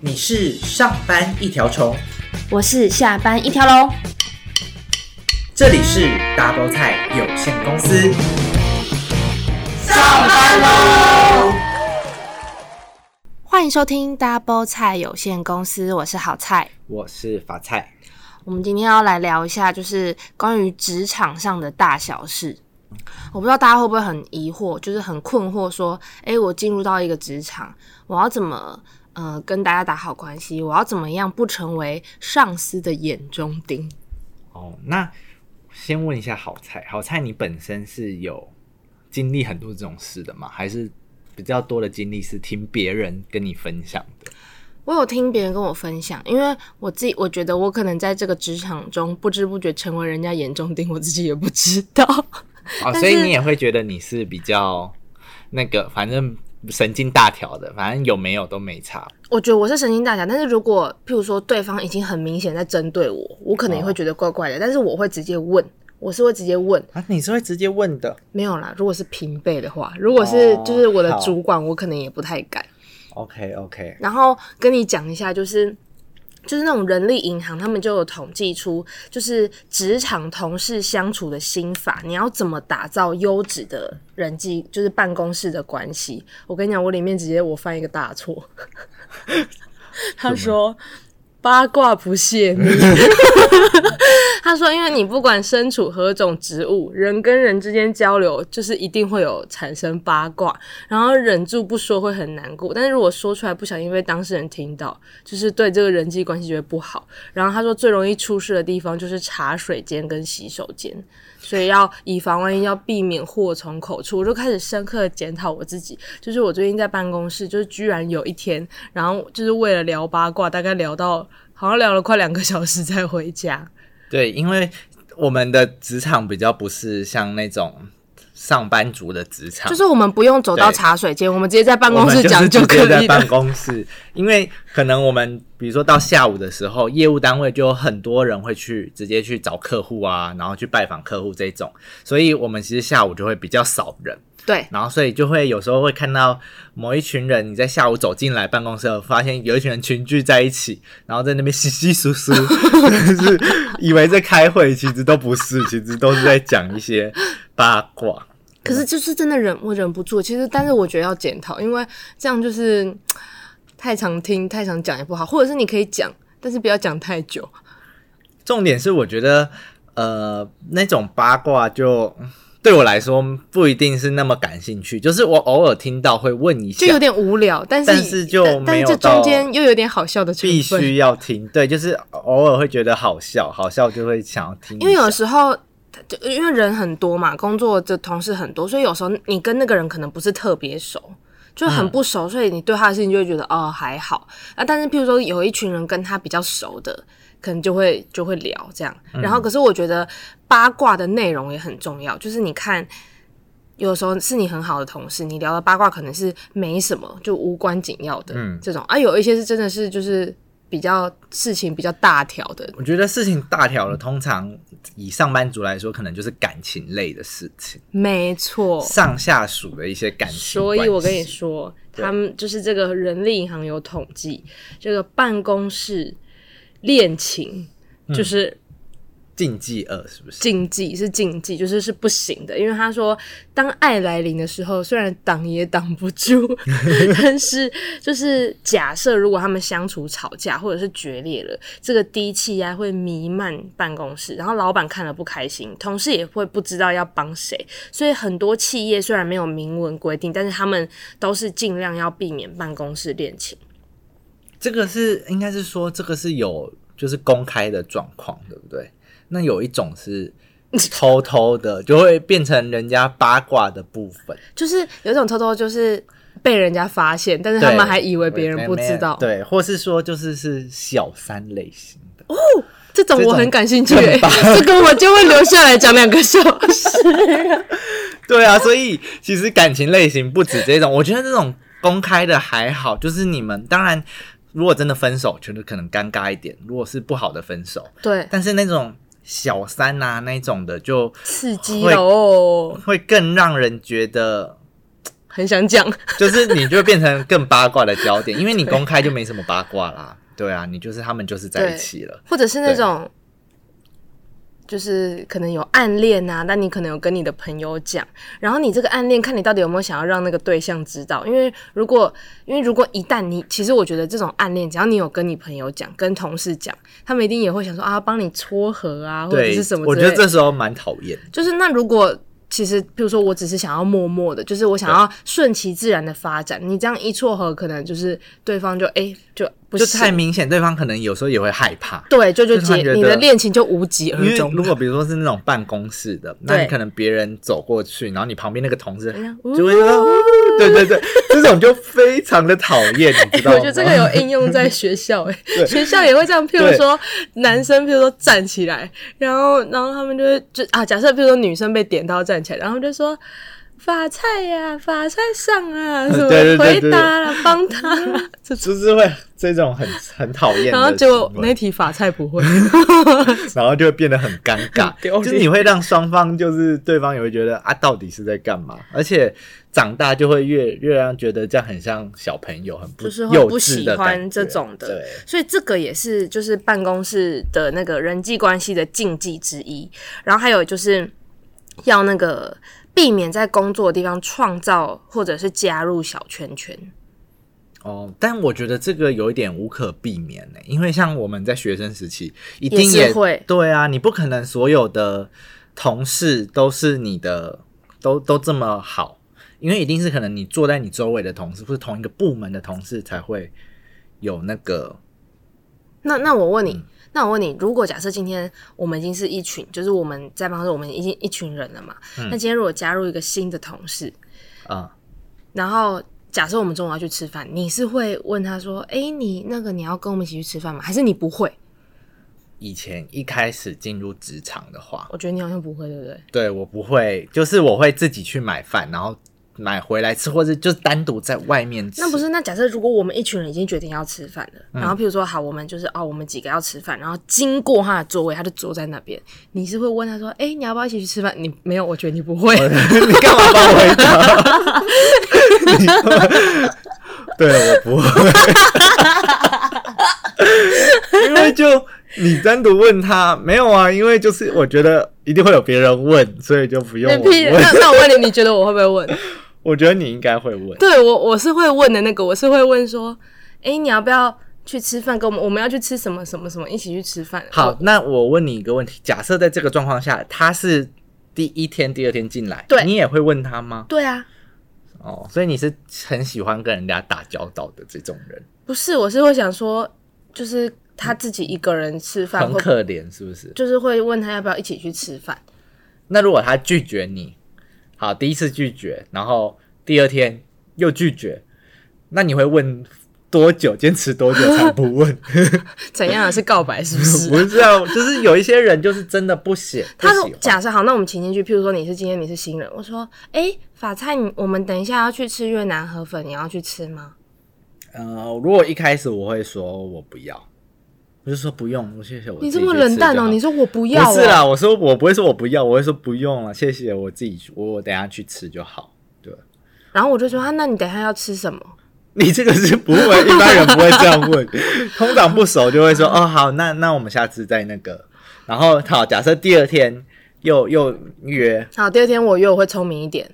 你是上班一条虫，我是下班一条龙。这里是 Double 菜有限公司。上班喽！欢迎收听 Double 菜有限公司，我是好菜，我是法菜。我们今天要来聊一下，就是关于职场上的大小事。我不知道大家会不会很疑惑，就是很困惑，说：诶，我进入到一个职场，我要怎么呃跟大家打好关系？我要怎么样不成为上司的眼中钉？哦，那先问一下好菜，好菜，你本身是有经历很多这种事的吗？还是比较多的经历是听别人跟你分享的？我有听别人跟我分享，因为我自己我觉得我可能在这个职场中不知不觉成为人家眼中钉，我自己也不知道。哦，所以你也会觉得你是比较那个，反正神经大条的，反正有没有都没差。我觉得我是神经大条，但是如果譬如说对方已经很明显在针对我，我可能也会觉得怪怪的。哦，但是我会直接问，我是会直接问啊，你是会直接问的？没有啦，如果是平辈的话，如果是就是我的主管，我可能也不太敢。OK OK，然后跟你讲一下，就是就是那种人力银行，他们就有统计出，就是职场同事相处的心法，你要怎么打造优质的人际，就是办公室的关系。我跟你讲，我里面直接我犯一个大错，他说。八卦不泄密。他说：“因为你不管身处何种职务，人跟人之间交流，就是一定会有产生八卦，然后忍住不说会很难过。但是如果说出来，不小心被当事人听到，就是对这个人际关系就会不好。然后他说，最容易出事的地方就是茶水间跟洗手间，所以要以防万一，要避免祸从口出。我就开始深刻检讨我自己，就是我最近在办公室，就是居然有一天，然后就是为了聊八卦，大概聊到。”好像聊了快两个小时才回家。对，因为我们的职场比较不是像那种上班族的职场，就是我们不用走到茶水间，我们直接在办公室讲就可以在办公室，因为可能我们比如说到下午的时候，业务单位就有很多人会去直接去找客户啊，然后去拜访客户这种，所以我们其实下午就会比较少人。对，然后所以就会有时候会看到某一群人，你在下午走进来办公室后，发现有一群人群聚在一起，然后在那边稀稀疏疏，就是以为在开会，其实都不是，其实都是在讲一些八卦。可是就是真的忍，我忍不住。其实，但是我觉得要检讨，因为这样就是太常听、太常讲也不好，或者是你可以讲，但是不要讲太久。重点是，我觉得呃，那种八卦就。对我来说不一定是那么感兴趣，就是我偶尔听到会问一下，就有点无聊，但是但是就没有，但这中间又有点好笑的成分，必须要听。对，就是偶尔会觉得好笑，好笑就会想要听。因为有时候就因为人很多嘛，工作的同事很多，所以有时候你跟那个人可能不是特别熟，就很不熟，嗯、所以你对他的事情就会觉得哦还好啊。但是譬如说有一群人跟他比较熟的。可能就会就会聊这样，然后可是我觉得八卦的内容也很重要，就是你看，有时候是你很好的同事，你聊的八卦可能是没什么，就无关紧要的这种，啊，有一些是真的是就是比较事情比较大条的。我觉得事情大条的，通常以上班族来说，可能就是感情类的事情。没错，上下属的一些感情。所以我跟你说，他们就是这个人力银行有统计，这个办公室。恋情就是禁忌二，是不是？禁忌是禁忌，就是是不行的。因为他说，当爱来临的时候，虽然挡也挡不住，但是就是假设如果他们相处吵架或者是决裂了，这个低气压会弥漫办公室，然后老板看了不开心，同事也会不知道要帮谁。所以很多企业虽然没有明文规定，但是他们都是尽量要避免办公室恋情。这个是应该是说，这个是有就是公开的状况，对不对？那有一种是 偷偷的，就会变成人家八卦的部分。就是有一种偷偷，就是被人家发现，但是他们还以为别人不知道。对，或是说就是是小三类型的哦，这种我很感兴趣，这个我就会留下来讲两个小时。对啊，所以其实感情类型不止这种，我觉得这种公开的还好，就是你们当然。如果真的分手，觉得可能尴尬一点。如果是不好的分手，对，但是那种小三啊，那种的就刺激哦，会更让人觉得很想讲，就是你就会变成更八卦的焦点，因为你公开就没什么八卦啦。对啊，你就是他们就是在一起了，或者是那种。就是可能有暗恋啊，但你可能有跟你的朋友讲，然后你这个暗恋，看你到底有没有想要让那个对象知道。因为如果，因为如果一旦你，其实我觉得这种暗恋，只要你有跟你朋友讲、跟同事讲，他们一定也会想说啊，帮你撮合啊，或者是什么。我觉得这时候蛮讨厌。就是那如果。其实，比如说，我只是想要默默的，就是我想要顺其自然的发展。你这样一撮合，可能就是对方就哎、欸，就不是太明显，对方可能有时候也会害怕。对，就就结你的恋情就无疾而终。如果比如说是那种办公室的，那你可能别人走过去，然后你旁边那个同事就会说，对对对，这种就非常的讨厌，你知道吗？我觉得这个有应用在学校、欸，哎，学校也会这样。譬如说男生，譬如说站起来，然后然后他们就会就啊，假设譬如说女生被点到站起来，然后就说。法菜呀，法菜上啊，什么回答了，帮他，就是会这种很很讨厌。然后结果那题法菜不会，然后就会变得很尴尬，就是你会让双方就是对方也会觉得啊，到底是在干嘛？而且长大就会越越让觉得这样很像小朋友，很不就是会不喜欢这种的。对，所以这个也是就是办公室的那个人际关系的禁忌之一。然后还有就是要那个。避免在工作的地方创造或者是加入小圈圈。哦，但我觉得这个有一点无可避免呢，因为像我们在学生时期，一定也，也会对啊，你不可能所有的同事都是你的，都都这么好，因为一定是可能你坐在你周围的同事，或是同一个部门的同事才会有那个。那那我问你。嗯那我问你，如果假设今天我们已经是一群，就是我们在办公室，我们已经一群人了嘛？嗯、那今天如果加入一个新的同事啊，嗯、然后假设我们中午要去吃饭，你是会问他说：“哎、欸，你那个你要跟我们一起去吃饭吗？”还是你不会？以前一开始进入职场的话，我觉得你好像不会，对不对？对，我不会，就是我会自己去买饭，然后。买回来吃，或者就是单独在外面吃。那不是？那假设如果我们一群人已经决定要吃饭了，嗯、然后譬如说好，我们就是哦，我们几个要吃饭，然后经过他的座位，他就坐在那边。你是会问他说：“哎、欸，你要不要一起去吃饭？”你没有，我觉得你不会。你干嘛帮我回答？对，我不会。因为就你单独问他没有啊？因为就是我觉得一定会有别人问，所以就不用我问。那那我问你，你觉得我会不会问？我觉得你应该会问，对我我是会问的那个，我是会问说，哎、欸，你要不要去吃饭？跟我们我们要去吃什么什么什么，一起去吃饭。好，那我问你一个问题，假设在这个状况下，他是第一天、第二天进来，对，你也会问他吗？对啊。哦，所以你是很喜欢跟人家打交道的这种人？不是，我是会想说，就是他自己一个人吃饭、嗯、很可怜，是不是？就是会问他要不要一起去吃饭。那如果他拒绝你？好，第一次拒绝，然后第二天又拒绝，那你会问多久？坚持多久才不问？怎样是告白？是不是？不是啊，就是有一些人就是真的不写。他说：“假设好，那我们请进去。譬如说你是今天你是新人，我说：哎、欸，法菜，你我们等一下要去吃越南河粉，你要去吃吗？呃，如果一开始我会说我不要。”我就说不用，我谢谢我。你这么冷淡哦？你说我不要？不是啦，我说我不会说我不要，我会说不用了，谢谢我自己，我我等下去吃就好。对。然后我就说啊，那你等下要吃什么？你这个是不会，一般人不会这样问，通常不熟就会说哦好，那那我们下次再那个。然后好，假设第二天又又约。好，第二天我约我会聪明一点。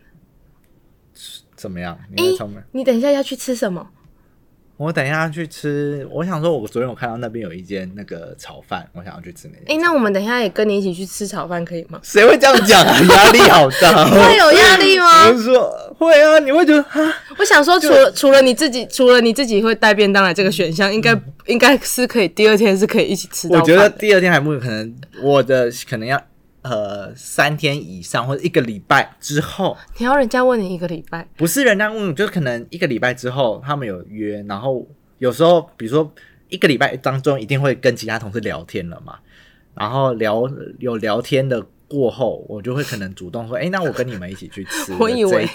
怎么样？你会聪明？欸，你等一下要去吃什么？我等一下去吃。我想说，我昨天我看到那边有一间那个炒饭，我想要去吃那间。哎、欸，那我们等一下也跟你一起去吃炒饭，可以吗？谁会这样讲啊？压力好大。会有压力吗？我说会啊，你会觉得啊？我想说除，除了除了你自己，除了你自己会带便当来这个选项，应该、嗯、应该是可以。第二天是可以一起吃的。我觉得第二天还不可能，我的可能要。呃，三天以上或者一个礼拜之后，你要人家问你一个礼拜？不是人家问你，就是可能一个礼拜之后他们有约，然后有时候比如说一个礼拜当中一定会跟其他同事聊天了嘛，然后聊有聊天的过后，我就会可能主动说，哎、欸，那我跟你们一起去吃。我以为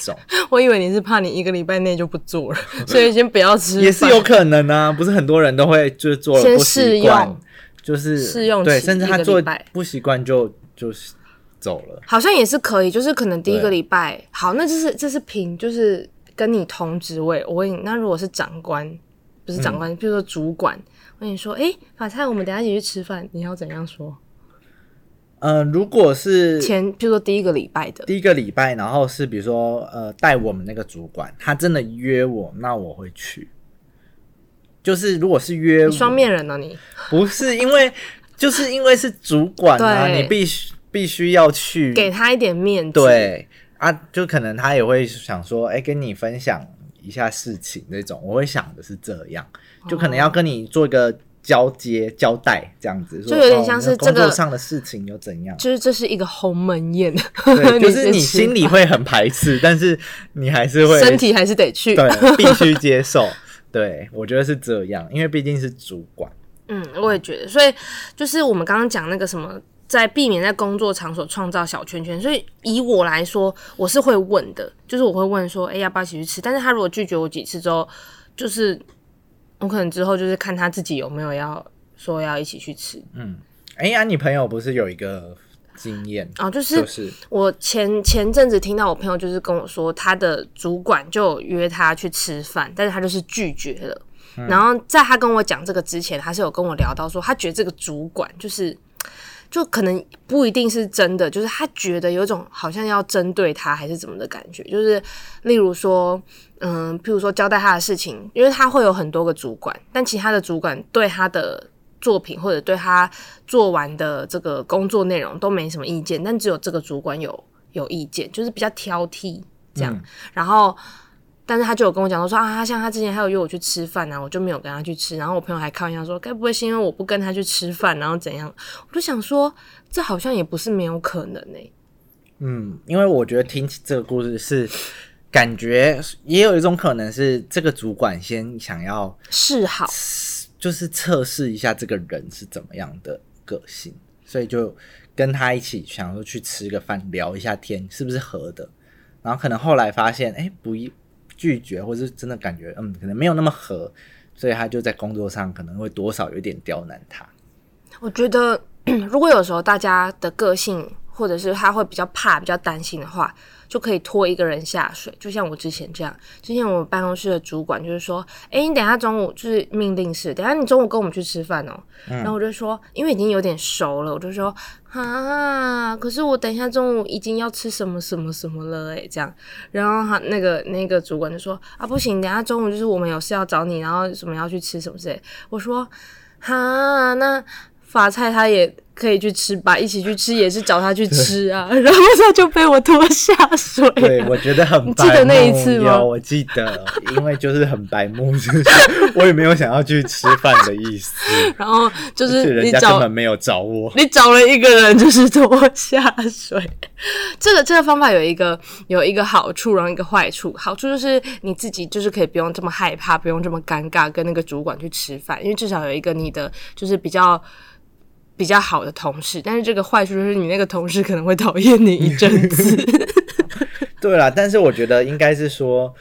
我以为你是怕你一个礼拜内就不做了，所以先不要吃。也是有可能啊，不是很多人都会就是做了不习惯，就是试用对，甚至他做不习惯就。就是走了，好像也是可以，就是可能第一个礼拜好，那就是这是凭就是跟你同职位，我问你，那如果是长官，不是长官，嗯、比如说主管，我跟你说，哎、欸，法菜，我们等一下一起去吃饭，你要怎样说？嗯、呃，如果是前，比如说第一个礼拜的，第一个礼拜，然后是比如说呃，带我们那个主管，他真的约我，那我会去。就是如果是约双面人呢、啊？你不是因为，就是因为是主管啊，你必须必须要去给他一点面子。对啊，就可能他也会想说，哎、欸，跟你分享一下事情那种。我会想的是这样，就可能要跟你做一个。交接交代这样子，就有点像是这个、哦、工作上的事情又怎样？就是这是一个鸿门宴，对，就是你心里会很排斥，但是你还是会身体还是得去，对，必须接受。对，我觉得是这样，因为毕竟是主管。嗯，我也觉得，所以就是我们刚刚讲那个什么，在避免在工作场所创造小圈圈。所以以我来说，我是会问的，就是我会问说，哎、欸，要不要一起去吃？但是他如果拒绝我几次之后，就是。我可能之后就是看他自己有没有要说要一起去吃。嗯，哎、欸、呀，啊、你朋友不是有一个经验哦，就是我前前阵子听到我朋友就是跟我说，他的主管就约他去吃饭，但是他就是拒绝了。嗯、然后在他跟我讲这个之前，他是有跟我聊到说，他觉得这个主管就是。就可能不一定是真的，就是他觉得有一种好像要针对他还是怎么的感觉，就是例如说，嗯，譬如说交代他的事情，因为他会有很多个主管，但其他的主管对他的作品或者对他做完的这个工作内容都没什么意见，但只有这个主管有有意见，就是比较挑剔这样，嗯、然后。但是他就有跟我讲说说啊，像他之前还有约我去吃饭啊，我就没有跟他去吃。然后我朋友还开玩笑说，该不会是因为我不跟他去吃饭，然后怎样？我就想说，这好像也不是没有可能呢、欸。嗯，因为我觉得听起这个故事是感觉也有一种可能是这个主管先想要示好，就是测试一下这个人是怎么样的个性，所以就跟他一起想说去吃个饭，聊一下天，是不是合的？然后可能后来发现，哎、欸，不一。拒绝，或是真的感觉，嗯，可能没有那么合，所以他就在工作上可能会多少有点刁难他。我觉得，如果有时候大家的个性，或者是他会比较怕、比较担心的话。就可以拖一个人下水，就像我之前这样。之前我们办公室的主管就是说：“哎、欸，你等一下中午就是命令式，等一下你中午跟我们去吃饭哦。嗯”然后我就说：“因为已经有点熟了，我就说啊，可是我等一下中午已经要吃什么什么什么了，哎，这样。”然后他那个那个主管就说：“啊，不行，等一下中午就是我们有事要找你，然后什么要去吃什么之类。”我说：“哈，那法菜他也。”可以去吃吧，一起去吃也是找他去吃啊，然后他就被我拖下水。对，我觉得很白。你记得那一次吗？有，我记得，因为就是很白目，就是我也没有想要去吃饭的意思。然后就是人家根本没有找我，你找了一个人就是拖下水。这个这个方法有一个有一个好处，然后一个坏处。好处就是你自己就是可以不用这么害怕，不用这么尴尬跟那个主管去吃饭，因为至少有一个你的就是比较。比较好的同事，但是这个坏处就是你那个同事可能会讨厌你一阵子。对啦，但是我觉得应该是说，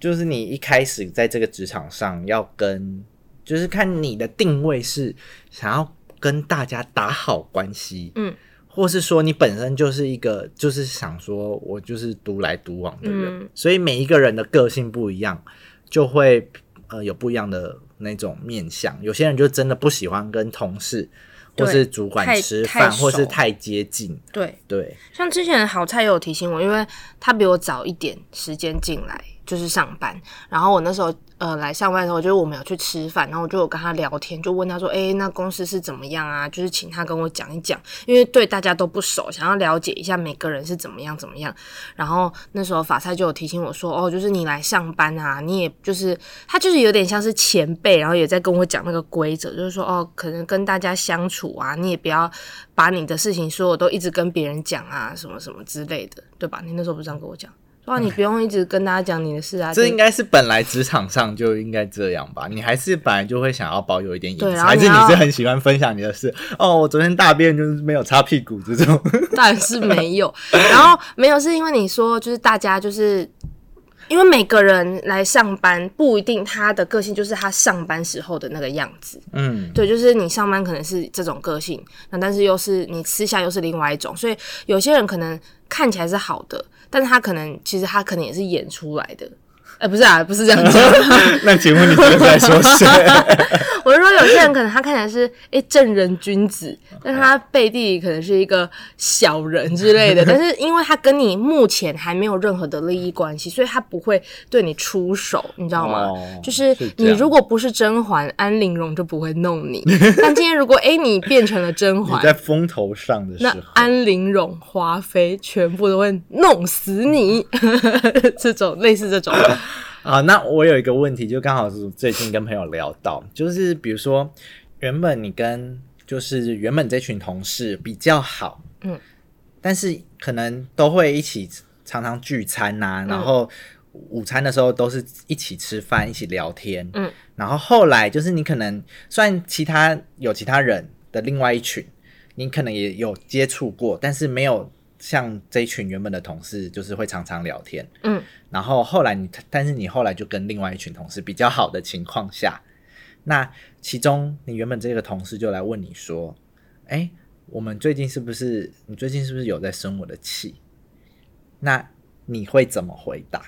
就是你一开始在这个职场上要跟，就是看你的定位是想要跟大家打好关系，嗯，或是说你本身就是一个就是想说我就是独来独往的人，嗯，所以每一个人的个性不一样，就会呃有不一样的那种面相。有些人就真的不喜欢跟同事。或是主管吃饭，或是太接近。对对，像之前好菜也有提醒我，因为他比我早一点时间进来，就是上班，然后我那时候。呃，来上班的时候，就是我们有去吃饭，然后我就有跟他聊天，就问他说：“诶，那公司是怎么样啊？”就是请他跟我讲一讲，因为对大家都不熟，想要了解一下每个人是怎么样怎么样。然后那时候法菜就有提醒我说：“哦，就是你来上班啊，你也就是他就是有点像是前辈，然后也在跟我讲那个规则，就是说哦，可能跟大家相处啊，你也不要把你的事情说我都一直跟别人讲啊，什么什么之类的，对吧？你那时候不是这样跟我讲？”哇，你不用一直跟大家讲你的事啊！这应该是本来职场上就应该这样吧？你还是本来就会想要保有一点隐私，还是你是很喜欢分享你的事？哦，我昨天大便就是没有擦屁股这种，但是没有。然后没有是因为你说就是大家就是因为每个人来上班不一定他的个性就是他上班时候的那个样子。嗯，对，就是你上班可能是这种个性，那但是又是你私下又是另外一种，所以有些人可能看起来是好的。但是他可能，其实他可能也是演出来的，不是啊，不是这样讲。那请问你这个在说谁？我是说，有些人可能他看起来是哎、欸、正人君子，但他背地里可能是一个小人之类的。但是因为他跟你目前还没有任何的利益关系，所以他不会对你出手，你知道吗？哦、就是你如果不是甄嬛，安陵容就不会弄你。但今天如果哎、欸、你变成了甄嬛，在风头上的时候，那安陵容、华妃全部都会弄死你。这种类似这种。啊，那我有一个问题，就刚好是最近跟朋友聊到，就是比如说，原本你跟就是原本这群同事比较好，嗯，但是可能都会一起常常聚餐呐、然后午餐的时候都是一起吃饭、一起聊天，嗯，然后后来就是你可能算其他有其他人的另外一群，你可能也有接触过，但是没有。像这一群原本的同事，就是会常常聊天，嗯，然后后来你，但是你后来就跟另外一群同事比较好的情况下，那其中你原本这个同事就来问你说，哎，我们最近是不是，你最近是不是有在生我的气？那你会怎么回答？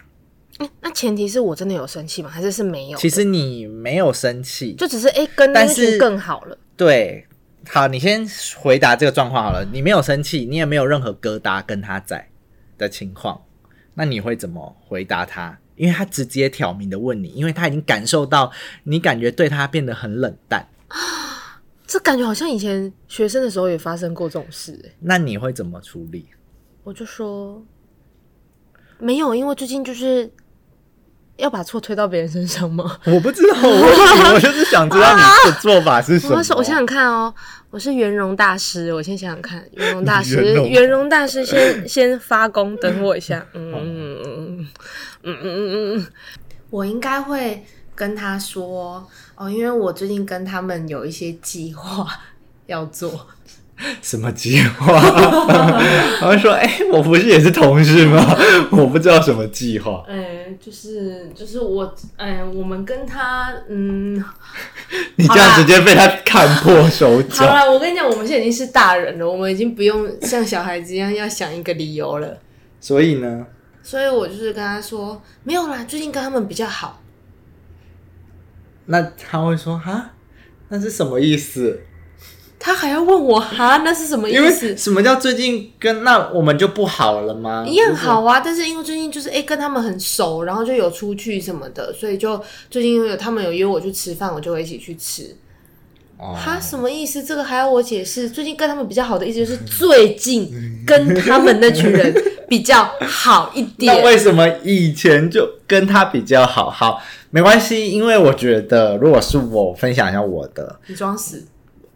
哎，那前提是我真的有生气吗？还是是没有？其实你没有生气，就只是哎，跟那群更好了，对。好，你先回答这个状况好了。你没有生气，你也没有任何疙瘩跟他在的情况，那你会怎么回答他？因为他直接挑明的问你，因为他已经感受到你感觉对他变得很冷淡。这感觉好像以前学生的时候也发生过这种事欸。那你会怎么处理？我就说没有，因为最近就是。要把错推到别人身上吗？我不知道，我我就是想知道 你的做法是什么。我想想看哦，我是圆融大师，我先想想看，圆融大师，圆融大师先 先发功，等我一下。嗯嗯嗯嗯嗯嗯嗯，我应该会跟他说哦，因为我最近跟他们有一些计划要做。什么计划？他们说：“哎、欸，我不是也是同事吗？我不知道什么计划。”哎，就是就是我，哎，我们跟他，嗯，你这样直接被他看破手脚。好了，我跟你讲，我们现在已经是大人了，我们已经不用像小孩子一样要想一个理由了。所以呢？所以我就是跟他说，没有啦，最近跟他们比较好。那他会说：“哈，那是什么意思？”他还要问我哈，那是什么意思？什么叫最近跟那我们就不好了吗？一样好啊，但是因为最近就是哎、欸、跟他们很熟，然后就有出去什么的，所以就最近因为有他们有约我去吃饭，我就会一起去吃。哦，他什么意思？这个还要我解释？最近跟他们比较好的意思就是最近 跟他们那群人比较好一点。那为什么以前就跟他比较好？好，没关系，因为我觉得如果是我分享一下我的，你装死。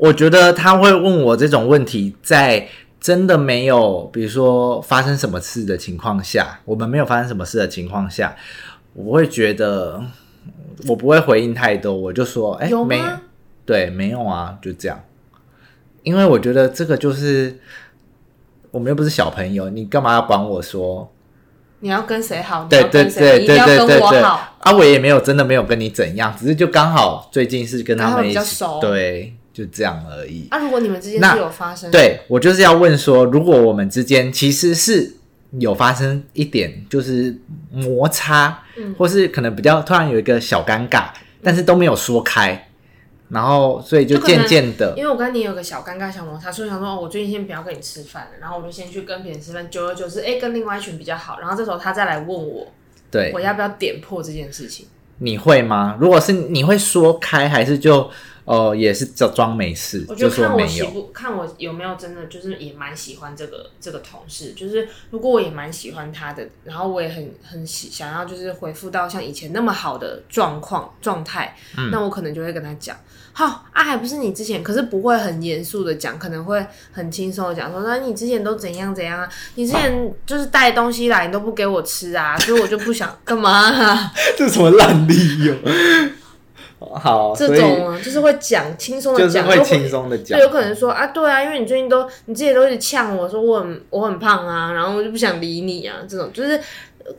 我觉得他会问我这种问题，在真的没有，比如说发生什么事的情况下，我们没有发生什么事的情况下，我会觉得我不会回应太多，我就说，哎？没，对，没有啊，就这样。因为我觉得这个就是我们又不是小朋友，你干嘛要管我说？你要跟谁好？对对对对对对对，啊，我也没有真的没有跟你怎样，只是就刚好最近是跟他们一起，对。就这样而已。啊，如果你们之间是有发生，对，我就是要问说，如果我们之间其实是有发生一点就是摩擦，嗯，或是可能比较突然有一个小尴尬，但是都没有说开，然后所以就渐渐的，因为我跟你有个小尴尬小摩擦，所以想说，哦，我最近先不要跟你吃饭了，然后我就先去跟别人吃饭，久而久之，哎，跟另外一群比较好，然后这时候他再来问我，对，我要不要点破这件事情？你会吗？如果是你会说开，还是就？哦，也是装装没事，我就看我喜不看我有没有真的就是也蛮喜欢这个这个同事，就是如果我也蛮喜欢他的，然后我也很很喜想要就是回复到像以前那么好的状况状态，嗯、那我可能就会跟他讲，好啊，还不是你之前，可是不会很严肃的讲，可能会很轻松的讲说，那你之前都怎样怎样啊？你之前就是带东西来，你都不给我吃啊，所以我就不想干嘛、啊？这是什么烂理由？好，这种啊，就是会讲轻松的讲，就是会轻松的讲，就有可能说啊，对啊，因为你最近都你自己都一直呛我说我很我很胖啊，然后我就不想理你啊，这种就是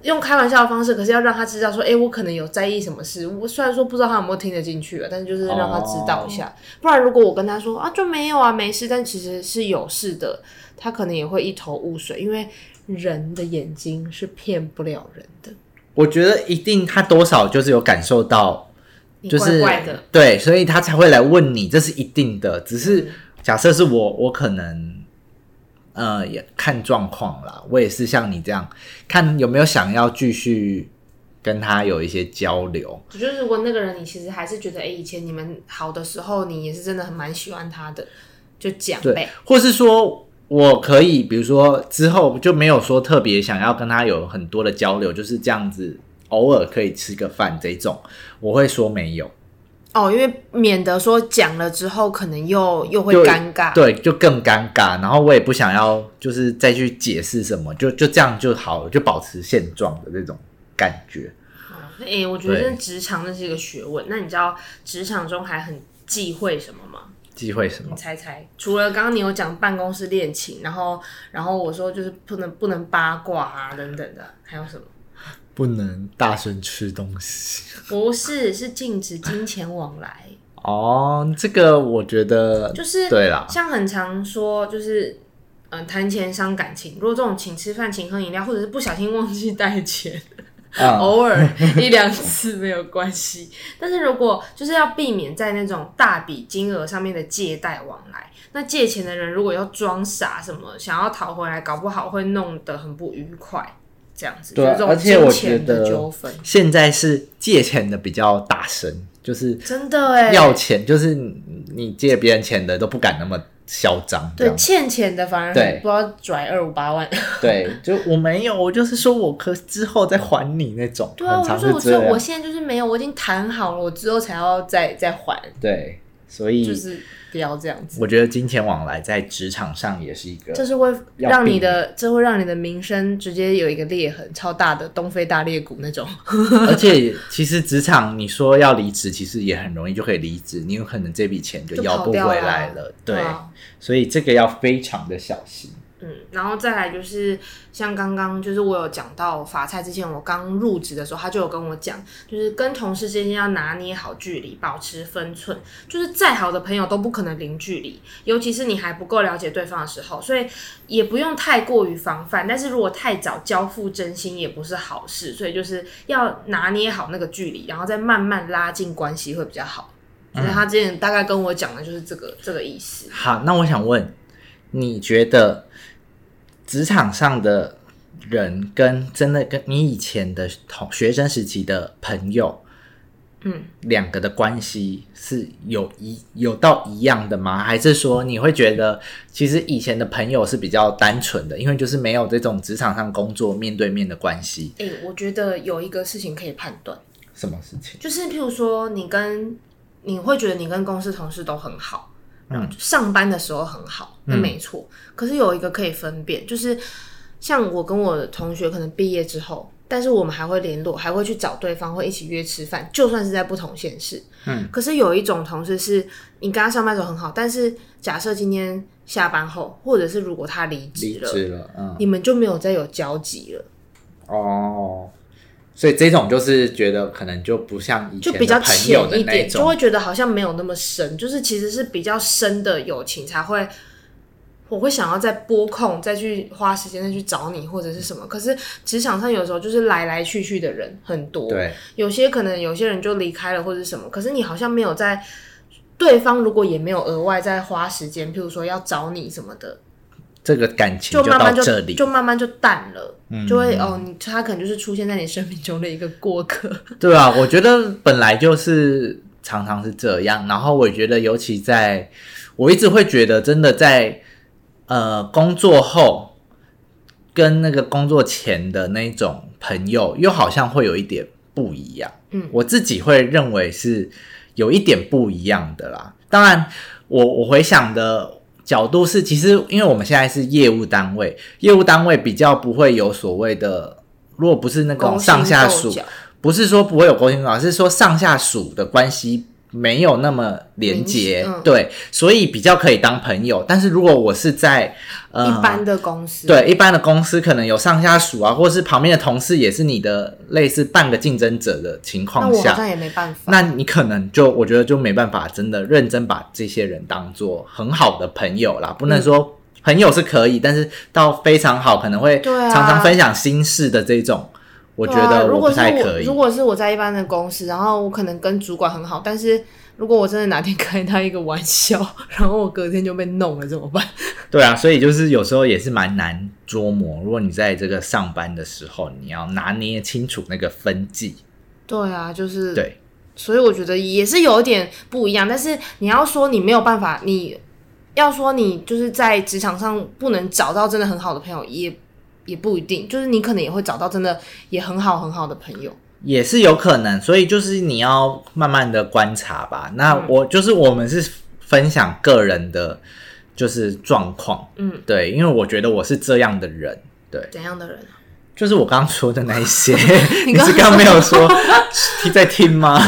用开玩笑的方式，可是要让他知道说，哎、欸，我可能有在意什么事。我虽然说不知道他有没有听得进去啊，但是就是让他知道一下。哦、不然如果我跟他说啊，就没有啊，没事，但其实是有事的，他可能也会一头雾水，因为人的眼睛是骗不了人的。我觉得一定他多少就是有感受到，就是对，所以他才会来问你，这是一定的。只是假设是我，我可能呃也看状况啦，我也是像你这样，看有没有想要继续跟他有一些交流。就是如果那个人你其实还是觉得，哎、欸，以前你们好的时候，你也是真的很蛮喜欢他的，就讲呗，或是说。我可以，比如说之后就没有说特别想要跟他有很多的交流，就是这样子，偶尔可以吃个饭这种，我会说没有。哦，因为免得说讲了之后可能又又会尴尬，对，就更尴尬。然后我也不想要，就是再去解释什么，就就这样就好了，就保持现状的这种感觉。哦，哎、欸，我觉得职场那是一个学问。那你知道职场中还很忌讳什么吗？忌讳什么？你猜猜，除了刚刚你有讲办公室恋情，然后然后我说就是不能不能八卦啊等等的，还有什么？不能大声吃东西。不是，是禁止金钱往来。哦，这个我觉得就是对啦，像很常说就是嗯谈钱伤感情，如果这种请吃饭、请喝饮料，或者是不小心忘记带钱。嗯、偶尔一两次没有关系，但是如果就是要避免在那种大笔金额上面的借贷往来，那借钱的人如果要装傻什么，想要讨回来，搞不好会弄得很不愉快，这样子。对，而且我觉得现在是借钱的比较大声，就是真的哎，要钱就是你借别人钱的都不敢那么。嚣张，对，欠钱的反而不知道拽二五八万，对，就我没有，我就是说我可之后再还你那种，对啊，我就说我说我现在就是没有，我已经谈好了，我之后才要再再还，对，所以就是不要这样子。我觉得金钱往来在职场上也是一个，这是会让你的，这会让你的名声直接有一个裂痕，超大的东非大裂谷那种。而且其实职场你说要离职，其实也很容易就可以离职，你有可能这笔钱就要不回来了，了对。啊所以这个要非常的小心。嗯，然后再来就是像刚刚就是我有讲到法菜之前，我刚入职的时候，他就有跟我讲，就是跟同事之间要拿捏好距离，保持分寸。就是再好的朋友都不可能零距离，尤其是你还不够了解对方的时候，所以也不用太过于防范。但是如果太早交付真心，也不是好事。所以就是要拿捏好那个距离，然后再慢慢拉近关系会比较好。就是他之前大概跟我讲的就是这个、嗯、这个意思。好，那我想问，你觉得职场上的人跟真的跟你以前的同学生时期的朋友，嗯，两个的关系是有一有到一样的吗？还是说你会觉得其实以前的朋友是比较单纯的，因为就是没有这种职场上工作面对面的关系？诶、欸，我觉得有一个事情可以判断，什么事情？就是譬如说你跟你会觉得你跟公司同事都很好，嗯，上班的时候很好，那没错。可是有一个可以分辨，就是像我跟我的同学，可能毕业之后，但是我们还会联络，还会去找对方，会一起约吃饭，就算是在不同县市，嗯。可是有一种同事是，你跟他上班的时候很好，但是假设今天下班后，或者是如果他离职了，离职了，嗯，你们就没有再有交集了。哦。所以这种就是觉得可能就不像以前就比较浅一点，就会觉得好像没有那么深，就是其实是比较深的友情才会，我会想要再拨空再去花时间再去找你或者是什么。可是职场上有时候就是来来去去的人很多，对，有些可能有些人就离开了或者什么，可是你好像没有在对方如果也没有额外再花时间，譬如说要找你什么的。这个感情就到这里，就慢慢就，就慢慢就淡了，嗯、就会哦，你他可能就是出现在你生命中的一个过客。对啊，我觉得本来就是常常是这样，然后我觉得尤其在，我一直会觉得真的在呃工作后跟那个工作前的那种朋友，又好像会有一点不一样。嗯，我自己会认为是有一点不一样的啦。当然，我我回想的。角度是，其实因为我们现在是业务单位，业务单位比较不会有所谓的，如果不是那种上下属，不是说不会有勾心斗角，是说上下属的关系。没有那么连结，嗯，对，所以比较可以当朋友。但是如果我是在呃一般的公司，对一般的公司，可能有上下属啊，或是旁边的同事也是你的类似半个竞争者的情况下，那我好像也没办法。那你可能就我觉得就没办法真的认真把这些人当做很好的朋友啦。不能说朋友是可以，嗯，但是到非常好，可能会常常分享心事的这种。我觉得如果是我，如果是我在一般的公司，然后我可能跟主管很好，但是如果我真的哪天 开他一个玩笑，然后我隔天就被弄了怎么办？对啊，所以就是有时候也是蛮难捉摸。如果你在这个上班的时候，你要拿捏清楚那个分际。对啊，就是对。所以我觉得也是有一点不一样，但是你要说你没有办法，你要说你就是在职场上不能找到真的很好的朋友，也也不一定，就是你可能也会找到真的也很好很好的朋友，也是有可能。所以就是你要慢慢的观察吧。那我就是我们是分享个人的，就是状况，嗯，对，因为我觉得我是这样的人，对，怎样的人？就是我刚刚说的那一些，你是刚刚没有说听 在听吗？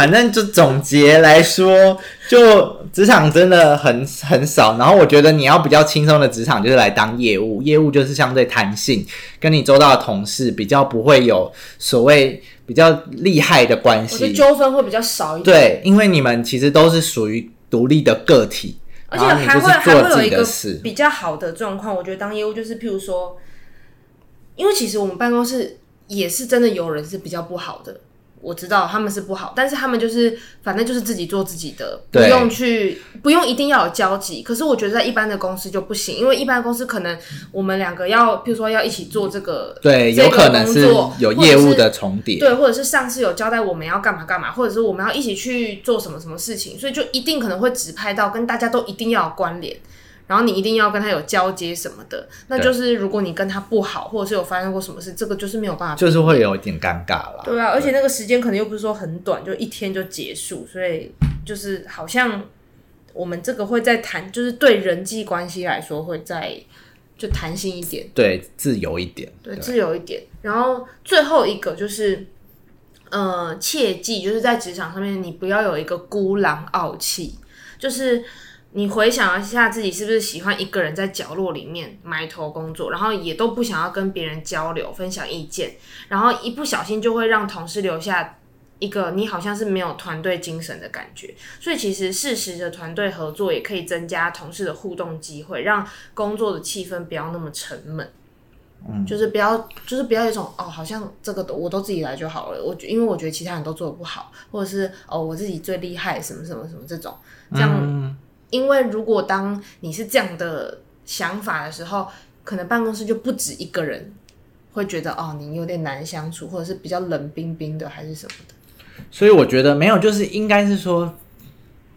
反正就总结来说，就职场真的很很少。然后我觉得你要比较轻松的职场，就是来当业务。业务就是相对弹性，跟你周到的同事比较不会有所谓比较厉害的关系，我觉得纠纷会比较少一点。对，因为你们其实都是属于独立的个体，而且还会还会有一个比较好的状况。我觉得当业务就是，譬如说。因为其实我们办公室也是真的有人是比较不好的，我知道他们是不好，但是他们就是反正就是自己做自己的，不用去不用一定要有交集。可是我觉得在一般的公司就不行，因为一般的公司可能我们两个要，譬如说要一起做这个，对，有可能是有业务的重叠，对，或者是上司有交代我们要干嘛干嘛，或者是我们要一起去做什么什么事情，所以就一定可能会指派到跟大家都一定要有关联。然后你一定要跟他有交接什么的，那就是如果你跟他不好，或者是有发生过什么事，这个就是没有办法，就是会有一点尴尬了。对啊，而且那个时间可能又不是说很短，就一天就结束，所以就是好像我们这个会在谈，就是对人际关系来说会在就弹性一点，对，自由一点，对，自由一点。然后最后一个就是，呃，切记就是在职场上面，你不要有一个孤狼傲气，就是。你回想一下自己是不是喜欢一个人在角落里面埋头工作，然后也都不想要跟别人交流、分享意见，然后一不小心就会让同事留下一个你好像是没有团队精神的感觉。所以其实适时的团队合作也可以增加同事的互动机会，让工作的气氛不要那么沉闷。嗯，就是不要，就是不要一种哦，好像这个都我都自己来就好了。我因为我觉得其他人都做得不好，或者是哦我自己最厉害，什么什么什么这种这样。嗯因为如果当你是这样的想法的时候，可能办公室就不止一个人会觉得哦，你有点难相处，或者是比较冷冰冰的，还是什么的。所以我觉得没有，就是应该是说，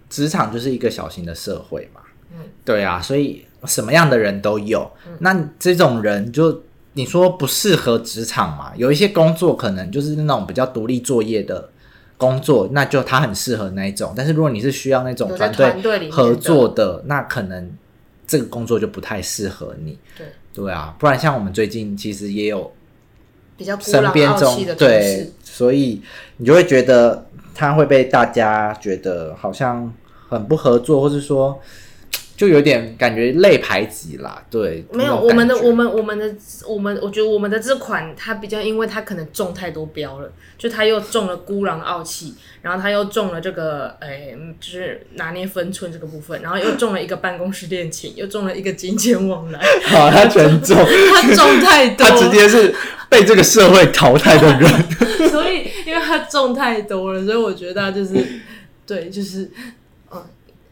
职场就是一个小型的社会嘛。嗯，对啊，所以什么样的人都有。嗯，那这种人就你说不适合职场嘛？有一些工作可能就是那种比较独立作业的。工作，那就他很适合那一种，但是如果你是需要那种团队合作的，的那可能这个工作就不太适合你。对对啊，不然像我们最近其实也有比较身边中对，所以你就会觉得他会被大家觉得好像很不合作，或是说。就有点感觉类排挤啦，对，没有我们的我们我们的我们，我觉得我们的这款它比较，因为它可能中太多标了，就它又中了孤狼傲气，然后它又中了这个，哎、欸，就是拿捏分寸这个部分，然后又中了一个办公室恋情，又中了一个金钱往来，好，他全中，他中太多，他直接是被这个社会淘汰的人，所以因为他中太多了，所以我觉得他就是对，就是。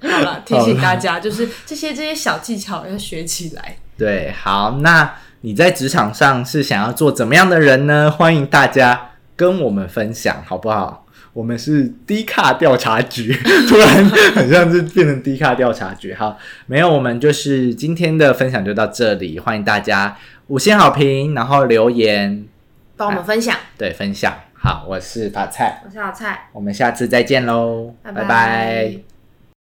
好了，提醒大家，就是这些这些小技巧要学起来。对，好，那你在职场上是想要做怎么样的人呢？欢迎大家跟我们分享，好不好？我们是低卡调查局，突然很像是变成低卡调查局。好，没有，我们就是今天的分享就到这里，欢迎大家五星好评，然后留言帮我们分享。对，分享。好，我是法菜，我是老菜，我们下次再见喽，拜拜。拜拜。